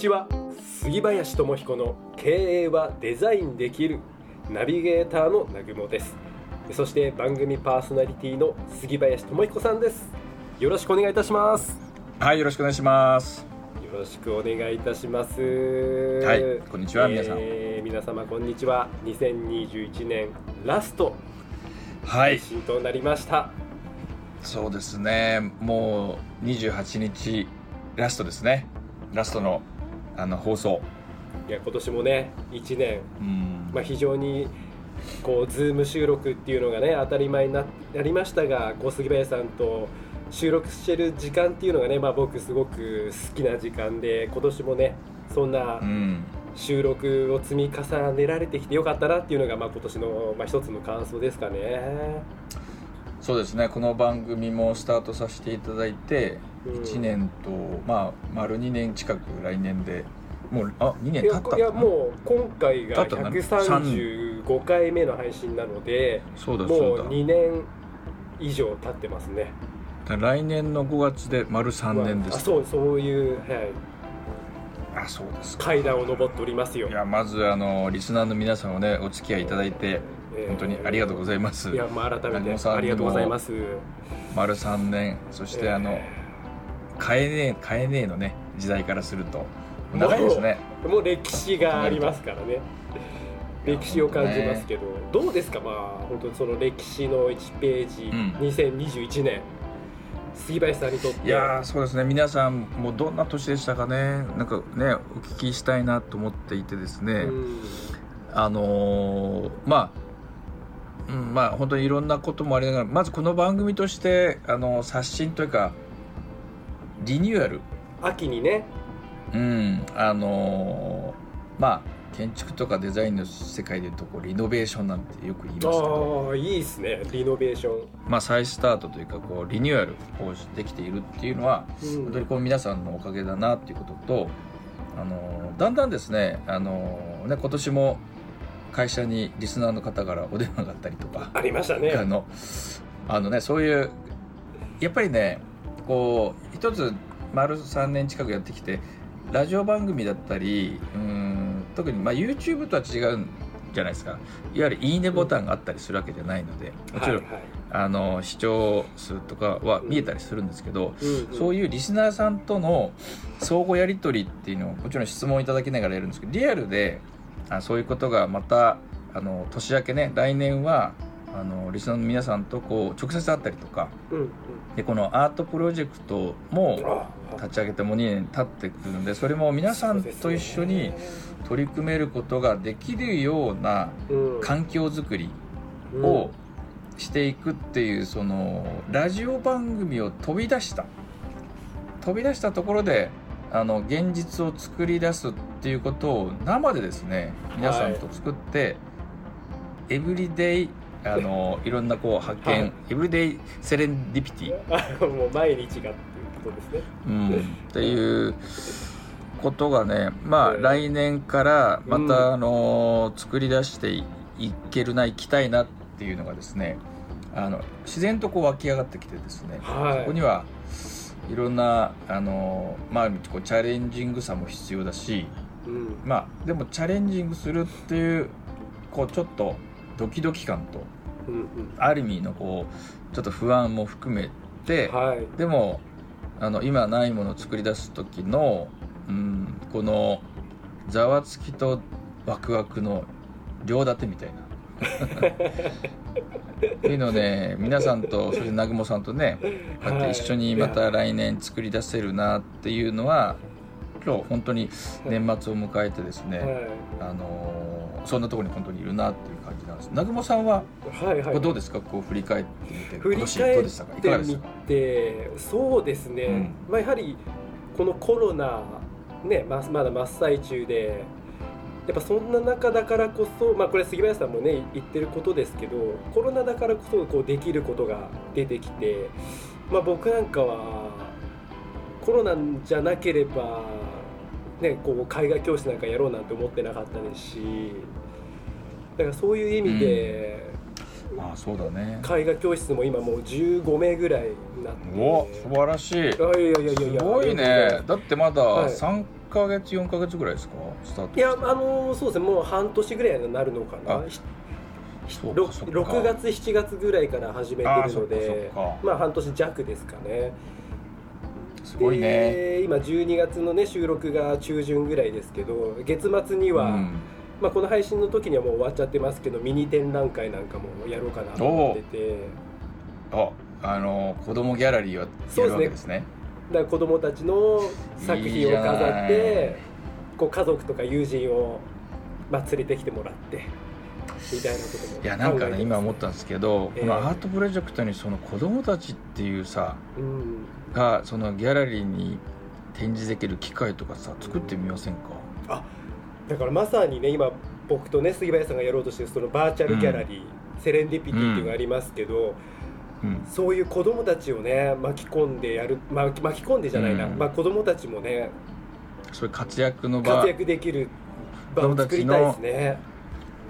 ちは。杉林智彦の経営はデザインできるナビゲーターの南雲です。そして番組パーソナリティの杉林智彦さんです。よろしくお願いいたします。はい、よろしくお願いします。よろしくお願いいたします。はいこんにちは皆さん。えー皆様こんにちは。2021年ラスト。配はい、信となりました、そうですね。もう28日ラストですね。ラストのあの放送。い、や今年もね1年うん、まあ、非常にこうズーム収録っていうのがね当たり前にななりましたがこう杉林さんと収録してる時間っていうのがね、まあ、僕すごく好きな時間で今年もねそんなうん、収録を積み重ねられてきてよかったなっていうのが、まあ、今年の、まあ、一つの感想ですかね。そうですね。この番組もスタートさせていただいてうん1年と、まあ丸2年近く来年でもうあ2年経ったいやもう今回が経ったな？135回目の配信なのでそうだもそうだう2年以上経ってますね。来年の5月で丸3年です。あそうそういう、はい、あ、そうですか。階段を上っておりますよい。やまずあのリスナーの皆さんをねお付き合いいただいてえー本当にありがとうございます。いや、まあ、改めてありがとうございます。丸3年そしてあの、え買えねえ買えねえのね時代からすると。長いですね。ーもう歴史がありますからね。歴史を感じますけど、どうですか、まあ、本当にその歴史の1ページ、ん。2021年、杉林さんにとって。いやーそうですね。皆さんもうどんな年でしたかね。なんかねお聞きしたいなと思っていてですね、うん。あのーまあうんまあ本当にいろんなこともありながらまずこの番組としてあの刷新というかリニューアル。秋にね、うんあのーまあ建築とかデザインの世界でいうとこうリノベーションなんてよく言いますけど。ああ、いいですね、リノベーション。まあ、再スタートというかこうリニューアルをできているっていうのはうん。本当にこう皆さんのおかげだなっていうこととあのだんだんですねあのね今年も会社にリスナーの方からお電話があったりとか。ありましたね。あのあのねそういうやっぱりねこう一つ丸3年近くやってきてラジオ番組だったりうん特にまあ YouTube とは違うんじゃないですか。いわゆる「いいね」ボタンがあったりするわけじゃないのでもちろん、はいはい。あの視聴数とかは見えたりするんですけど、うんうん。そういうリスナーさんとの相互やり取りっていうのをもちろん質問いただきながらやるんですけどリアルであそういうことがまたあの年明けね来年はあのリスナーの皆さんとこう直接会ったりとかうんうん。でこのアートプロジェクトもあ立ち上げてもう2年経ってくるのでそれも皆さんと一緒に取り組めることができるようなうん。環境づくりうん。をしていくっていうそのラジオ番組を飛び出した。飛び出したところであの現実を作り出すっていうことを生でですね皆さんと作って、エブリデイあのいろんなこう発見、はい。エブリデイセレンディピティ、あ もう毎日がっていうことですね。うん、っていうことがねまあうん来年からまうんたあの作り出していいけるないきたいなっていうのがですねあの自然とこう湧き上がってきてですねはい。そこにはいろんなあのまあこうチャレンジングさも必要だしうん。まあでもチャレンジングするっていうこうちょっとドキドキ感とうんうんある意味のこうちょっと不安も含めて、はい。でもあの今ないものを作り出す時の、うん、このざわつきとワクワクの両立てみたいな。っていうのをね皆さんとそして南雲さんとねこうやって一緒にまた来年作り出せるなっていうのは今日本当に年末を迎えてですね、はいあのーそんなところに本当にいるなっていう南雲さんははいはい。どうですか？こう振り返ってみて振り返っうでしたか？いかてみてそうですね、うん。まあ、やはりこのコロナ、ね、ままだ真っ最中でやっぱそんな中だからこそ、まあ、これ杉林さんもね言ってることですけどコロナだからこそこうできることが出てきて、まあ、僕なんかはコロナじゃなければ、ね、こう絵画教室なんかやろうなんて思ってなかったですしだからそういう意味で、ああそうだね。絵画教室も今もう15名ぐらいになって。お素晴らしい。あいやいやいやいや。すごいね。だってまだはい。3ヶ月4ヶ月ぐらいですか？スタートいやあのそうですね。もう半年ぐらいになるのかな。あひそうろかそっか。6月7月ぐらいから始めてるのでまあ半年弱ですかね。すごいね。で今12月のね収録が中旬ぐらいですけど月末には、うんまあ、この配信の時にはもう終わっちゃってますけどミニ展覧会なんかもやろうかなと思ってて。ああの子供ギャラリーをやるわけですね。だから子供たちの作品を飾ってこう家族とか友人を、まあ、連れてきてもらってみたいなこともいやなんかね今思ったんですけど、ええ。このアートプロジェクトにその子供たちっていうさうんがそのギャラリーに展示できる機会とかさ作ってみませんか？だからまさにね今僕とね杉林さんがやろうとしてるそのバーチャルギャラリー、セレンディピティっていうのがありますけど、うん。そういう子供たちをね巻き込んでやる、まあ、巻き込んでじゃないな、うん。まあ、子供たちもねそういう活躍の場活躍できる場を作りたいですね。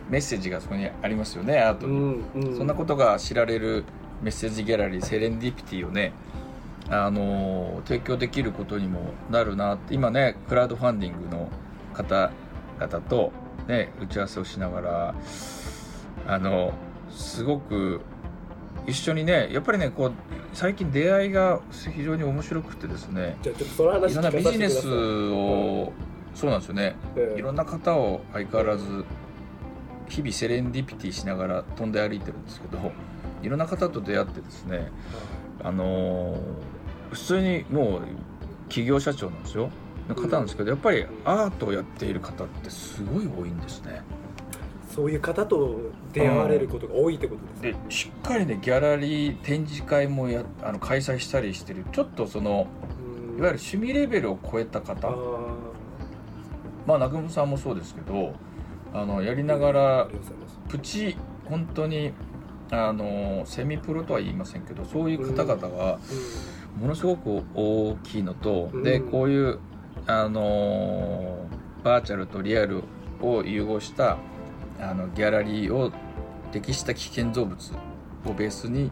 メッセージがそこにありますよねアートうに、んうん、そんなことが知られるメッセージギャラリーセレンディピティをねあのー提供できることにもなるなって今ねクラウドファンディングの方々と、ね、打ち合わせをしながらあのすごく一緒にねやっぱりねこう最近出会いが非常に面白くてですねいろんなビジネス聞かせてくだをそうなんですよね。さいうんいろんな方を相変わらず日々セレンディピティしながら飛んで歩いてるんですけどいろんな方と出会ってですねあのー普通にもう企業社長なんですよの方なんですけどやっぱりアートをやっている方ってすごい多いんですね。そういう方と出会われることが多いってことですねでしっかりねギャラリー展示会もやあの開催したりしてるちょっとそのうん。いわゆる趣味レベルを超えたあ方ー。まあ南雲さんもそうですけどあのやりながあらプチ本当にあのセミプロとは言いませんけどそういう方々がものすごく大きいのと、うん。でこういうあのバーチャルとリアルを融合したあのギャラリーを適した危険造物をベースに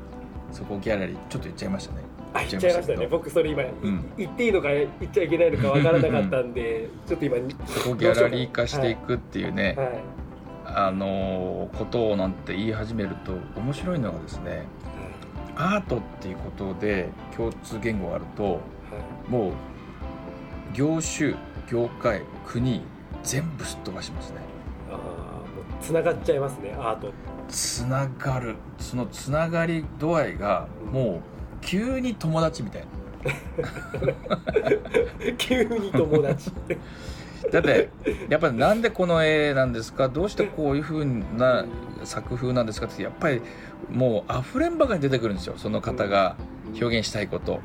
そこギャラリーちょっと言っちゃいましたね。あ言っちゃいましたね。僕それ今、いん。言っていいのか言っちゃいけないのかわからなかったんでちょっと今そこギャラリー化していくっていうね、はい。あのことをなんて言い始めると面白いのがですねアートっていうことで共通言語があるとはい。もう業種業界国全部すっ飛ばしますね。あーもうつながっちゃいますねアート。つながる。そのつながり度合いがもう急に友達みたい。な 急に友達。だってやっぱりなんでこの絵なんですか？どうしてこういうふうな作風なんですか？ってやっぱりもう溢れんばかり出てくるんですよ。その方が表現したいこと。は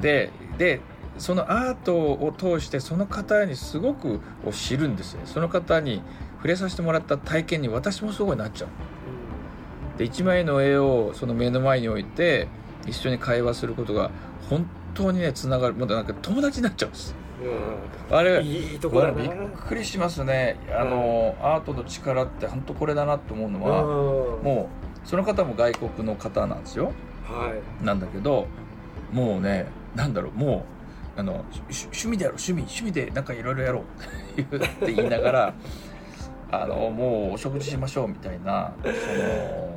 ででそのアートを通してその方にすごくを知るんですよその方に触れさせてもらった体験に私もすごいなっちゃう。いで1枚の絵をその目の前に置いて一緒に会話することが本当にねつながる。もうなんか友達になっちゃうんです。うん。あれいいとこだな。びっくりしますね。あの、アートの力って本当これだなと思うのは、ももうその方も外国の方なんですよ。はい。なんだけどもうねなんだろうもうあのし趣味でやろう。趣味趣味でなんかいろいろやろう。って言いながら あのもうお食事しましょうみたいなその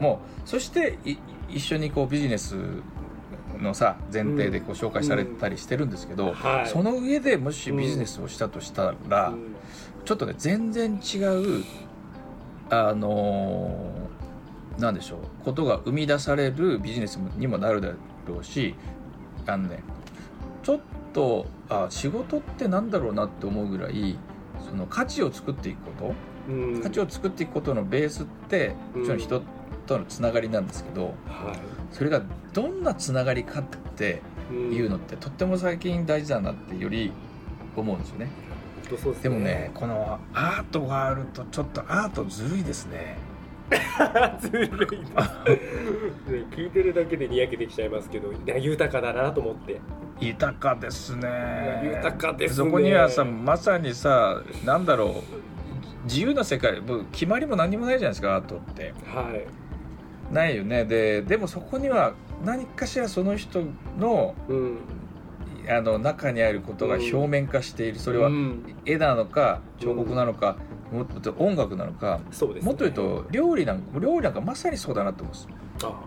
もうそしてい一緒にこうビジネスのさ前提でこう紹介されたりしてるんですけど、はい。その上でもしビジネスをしたとしたら、うん。ちょっとね全然違うあのーなんでしょうことが生み出されるビジネスにもなるだろうしあのねちょっとあ仕事ってなんだろうなって思うぐらいその価値を作っていくこと？うん。価値を作っていくことのベースってもちろん人とのつながりなんですけどはそれがどんなつながりかっていいうのってとっても最近大事だなってより思うんですよね。ですでもねこのアートがあるとちょっとアートずるいですねずるい聞いてるだけでにやけてきちゃいますけどいや豊かだなと思って。豊かですね。豊かですね。そこにはさまさにさなんだろう。自由な世界。もう決まりも何もないじゃないですかアートって。はい。ないよね。ででもそこには何かしらその人のうん。あの中にあることが表面化している、それはうん。絵なのか彫刻なのか、もっと音楽なのか、そうですね。もっと言うと料理なんか料理なんかまさにそうだなと思うんですあ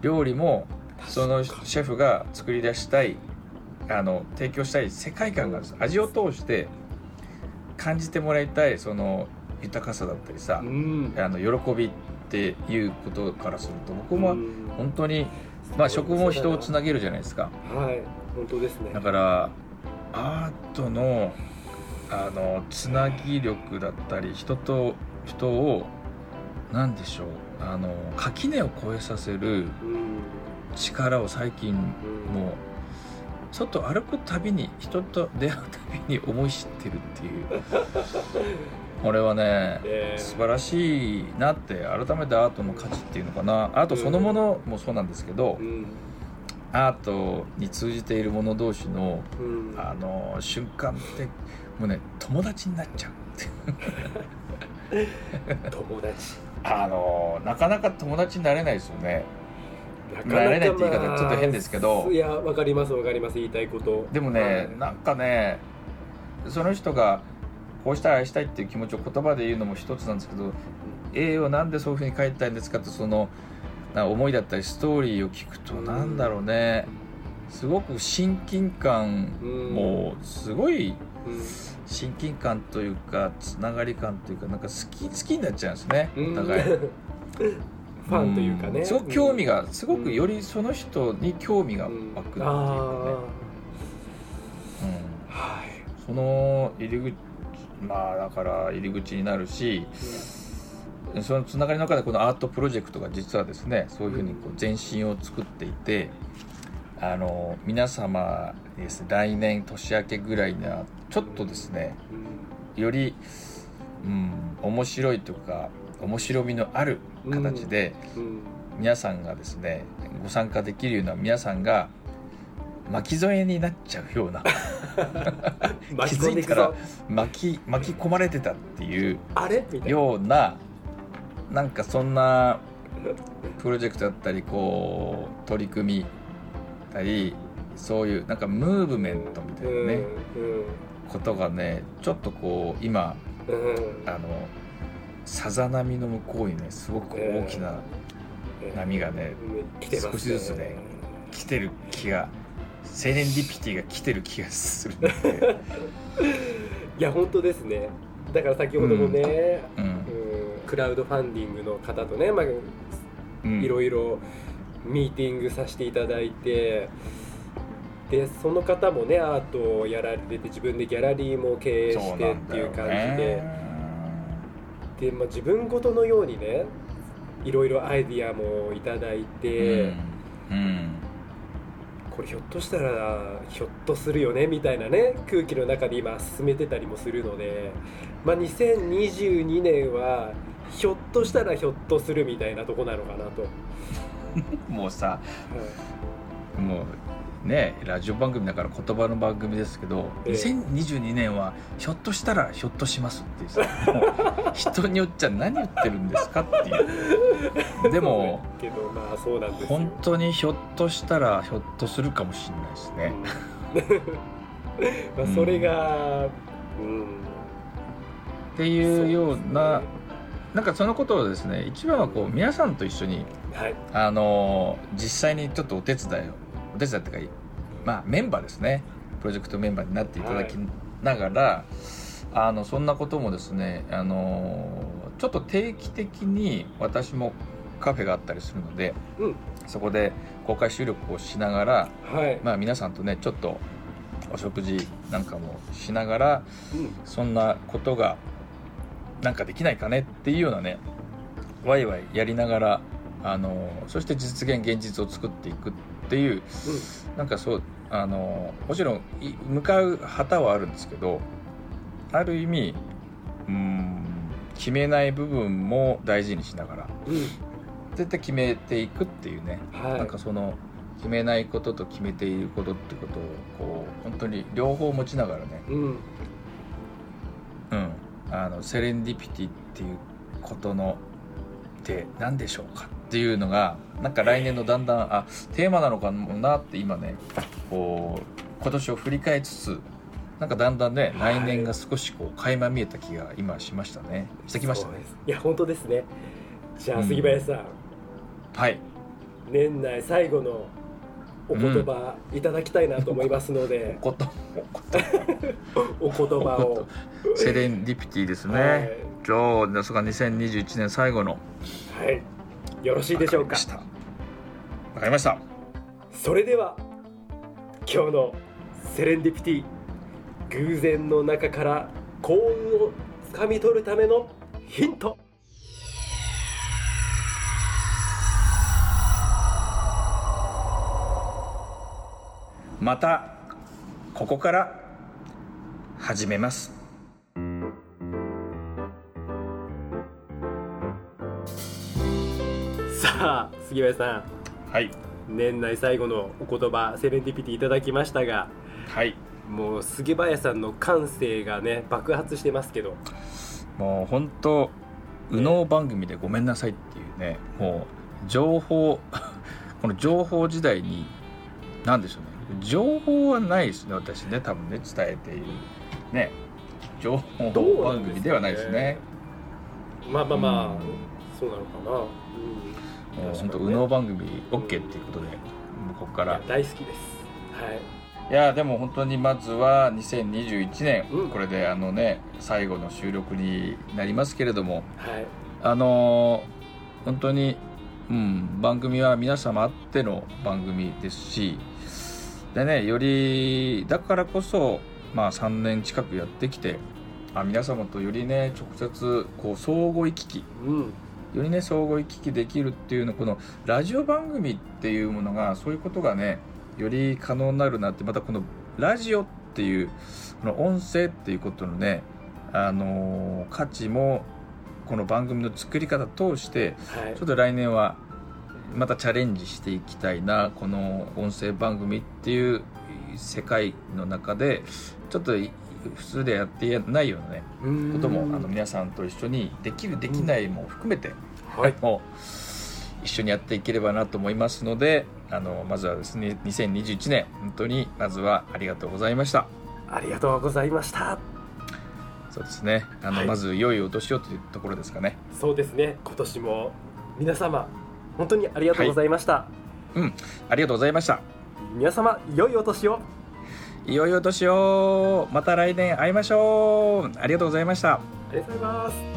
料理もあそのシェフが作り出したいあの提供したい世界観があるんです。味を通して感じてもらいたいその豊かさだったりさう、ん。あの喜びっていうことからすると僕もうん。本当に、まあ、食も人をつなげるじゃないですか。はい。本当ですね。だからアートのあのつなぎ力だったり人と人を何でしょうあの垣根を越えさせるうん力を最近うんもう外歩くたびに人と出会うたびに思い知ってるっていう。これはねえー。素晴らしいなって改めてアートの価値っていうのかな。アートそのものもそうなんですけど、うん。アートに通じている者同士のうん。あの瞬間ってもうね友達になっちゃう。っ て友達。あのなかなか友達になれないですよね。ななれないって言い方ちょっと変ですけど。いやわかりますわかります。言いたいこと。でもね、はい。なんかねその人がこうしたいああしたいっていう気持ちを言葉で言うのも一つなんですけど絵をなんでそういうふうに描いたいんですかってそのな思いだったりストーリーを聞くとうん。なんだろうね。すごく親近感うん。もすごいうん親近感というかつながり感というかなんか好き好きになっちゃうんですねうん。お互い。ファンというかね。ん。すごく興味ががすごくよりその人に興味が湧くっていうかね、はい。その入り口まあだから入り口になるしそのつながりの中でこのアートプロジェクトが実はですねそういうふうにこう前身を作っていてあの皆様にですね来年年明けぐらいにはちょっとですねより、うん、面白いとか面白みのある形で皆さんがですねご参加できるような皆さんが巻き添えになっちゃうような 気づいたら巻き巻き込まれてたっていうようななんかそんなプロジェクトだったりこう取り組みたりそういうなんかムーブメントみたいなね、ことがねちょっとこう今うん。あのさざ波の向こうにねすごく大きな波がねうん来てます少しずつね来てる気がセレンディピティが来てる気がするので、いや本当ですね。だから先ほどもね、うん。うん。クラウドファンディングの方とね、まあ、うん。いろいろミーティングさせていただいてでその方もねアートをやられてて自分でギャラリーも経営してっていう感じで。ねで、まあ、自分ごとのようにねいろいろアイディアもいただいて、うん。うん。これひょっとしたらひょっとするよねみたいなね空気の中で今進めてたりもするので、まあ、2022年はひょっとしたらひょっとするみたいなとこなのかなと。もうさはい。もうねラジオ番組だから言葉の番組ですけど、ええ。2022年はひょっとしたらひょっとしますっていうさもう人によっちゃ何言ってるんですかっていう。でもけどまあそうなんですよ。本当にひょっとしたらひょっとするかもしれないですね、うん。まあそれがうん。っていうようななんかそのことをですね一番はこう皆さんと一緒にはい。あの実際にちょっとお手伝いをお手伝いっていうかまあメンバーですね。プロジェクトメンバーになっていただきながら、あのそんなこともですねあのちょっと定期的に私もカフェがあったりするのでうん。そこで公開収録をしながら、はい、まあ、皆さんとねちょっとお食事なんかもしながらうん。そんなことがなんかできないかねっていうようなねワイワイやりながらあのそして実現現実を作っていくっていうなんかそうあのもちろんい向かう旗はあるんですけどある意味うん決めない部分も大事にしながらうん。うん絶対決めていくっていうね、はい。なんかその決めないことと決めていることってことをこう本当に両方持ちながらねうん。うん、あのセレンディピティっていうことのって何でしょうかっていうのがなんか来年のだんだんあテーマなのかもなって今ねこう今年を振り返りつつなんかだんだんね、はい。来年が少しこう垣間見えた気が今しましたね。してきましたね。いや本当ですね。じゃあうん杉林さん、はい。年内最後のお言葉いただきたいなと思いますので、ことお言葉を。セレンディピティですね、はい。じゃあですが2021年最後の。はい、よろしいでしょうか？わかりました。それでは今日のセレンディピティ偶然の中から幸運をつかみ取るためのヒント。またここから始めますさあ杉林さはい。ん年内最後のお言葉セレンディピティいただきましたがはい。もう杉林さんの感性がね爆発してますけど。もう本当右脳番組でごめんなさいっていうねもう情報 この情報時代に何でしょうね。情報はないですね私ね多分ね伝えているね。情報番組ではないですね。まあまあまあ、うん。そうなのかな、うん、もう本当右脳番組 OK っていうことでもうここから。大好きです。はい。いやでも本当にまずは2021年、うんこれであのね最後の収録になりますけれども。はい。あのー本当に、うん、番組は皆様あっての番組ですしでねよりだからこそ、まあ、3年近くやってきてあ皆様とよりね直接こう相互行き来うんよりね相互行き来できるっていうのこのラジオ番組っていうものがそういうことがねより可能になるなってまたこのラジオっていうこの音声っていうことのねあのー価値もこの番組の作り方通してはい。ちょっと来年はまたチャレンジしていきたいなこの音声番組っていう世界の中でちょっと普通でやってないようなね。うんこともあの皆さんと一緒にできるできないも含めて、はい。もう一緒にやっていければなと思いますのであのまずはですね2021年本当にまずはありがとうございました。ありがとうございました。そうですね。あの、はい。まず良いお年をというところですかね。そうですね。今年も皆様本当にありがとうございました、ありがとうございました。皆様良いお年をいよいよ年をまた来年会いましょう。ありがとうございました。ありがとうございます。